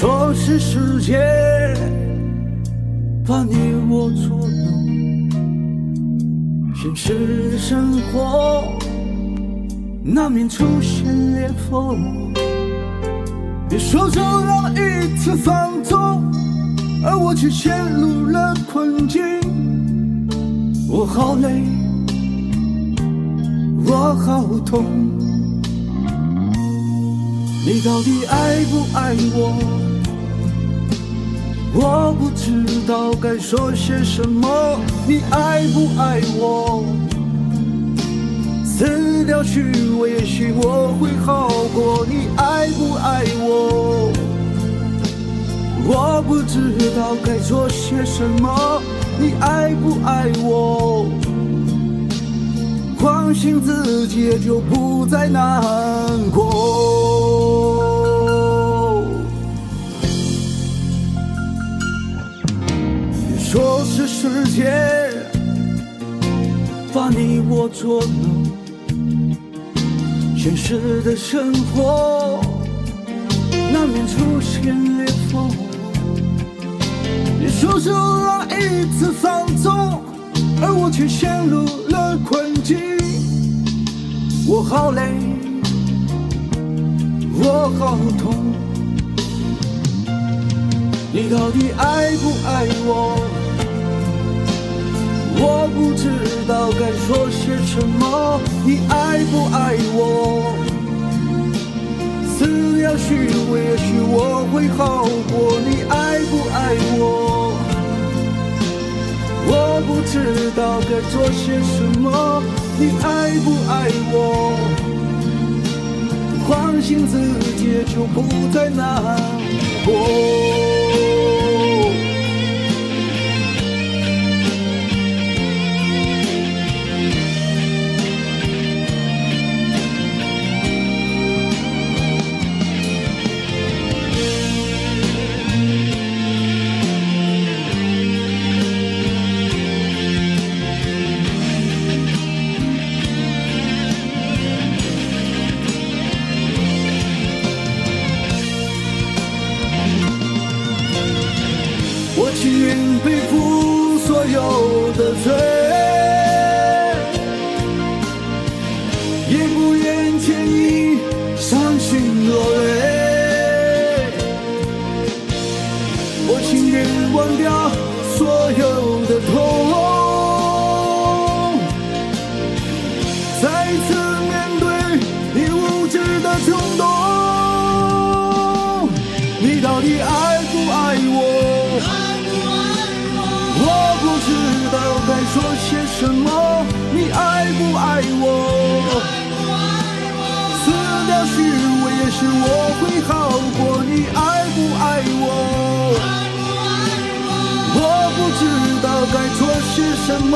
说是时间把你我捉弄，现实的生活难免出现裂缝。别说就那么一次放纵，而我却陷入了困境。我好累，我好痛。你到底爱不爱我？我不知道该说些什么。你爱不爱我？撕掉虚伪，也许我会好过。你爱不爱我？我不知道该做些什么。你爱不爱我？相信自己，也就不再难过。说是时间把你我捉弄，现实的生活难免出现裂缝。你说是让一次放纵，而我却陷入了困境。我好累，我好痛。你到底爱不爱我？道该说些什么。你爱不爱我？死掉虚伪，也许我？会好过。你爱不爱我？我不知道该做些什么。你爱不爱我？唤醒自己，就不再难过。忘掉所有的痛，再次面对你无知的冲动。你到底爱不爱我？我不知道该说些什么。你爱不爱我？撕掉虚伪，也许我会好是什么。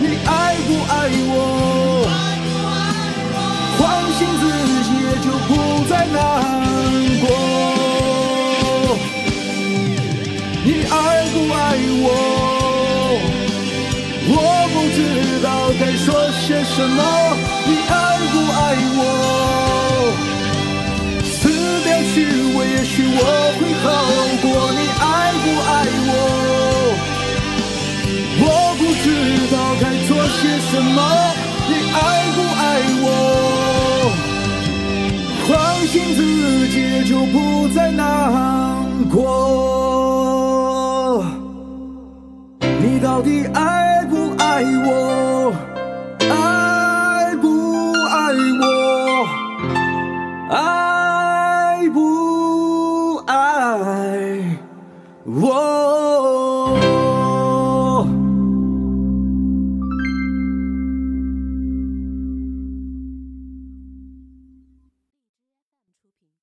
你爱不爱我？唤醒自己，也就不再难过。你爱不爱我？我不知道该说些什么。你爱不爱我？撕掉虚伪，也许我会好过。你爱自己，就不再难过。你到底爱不爱我？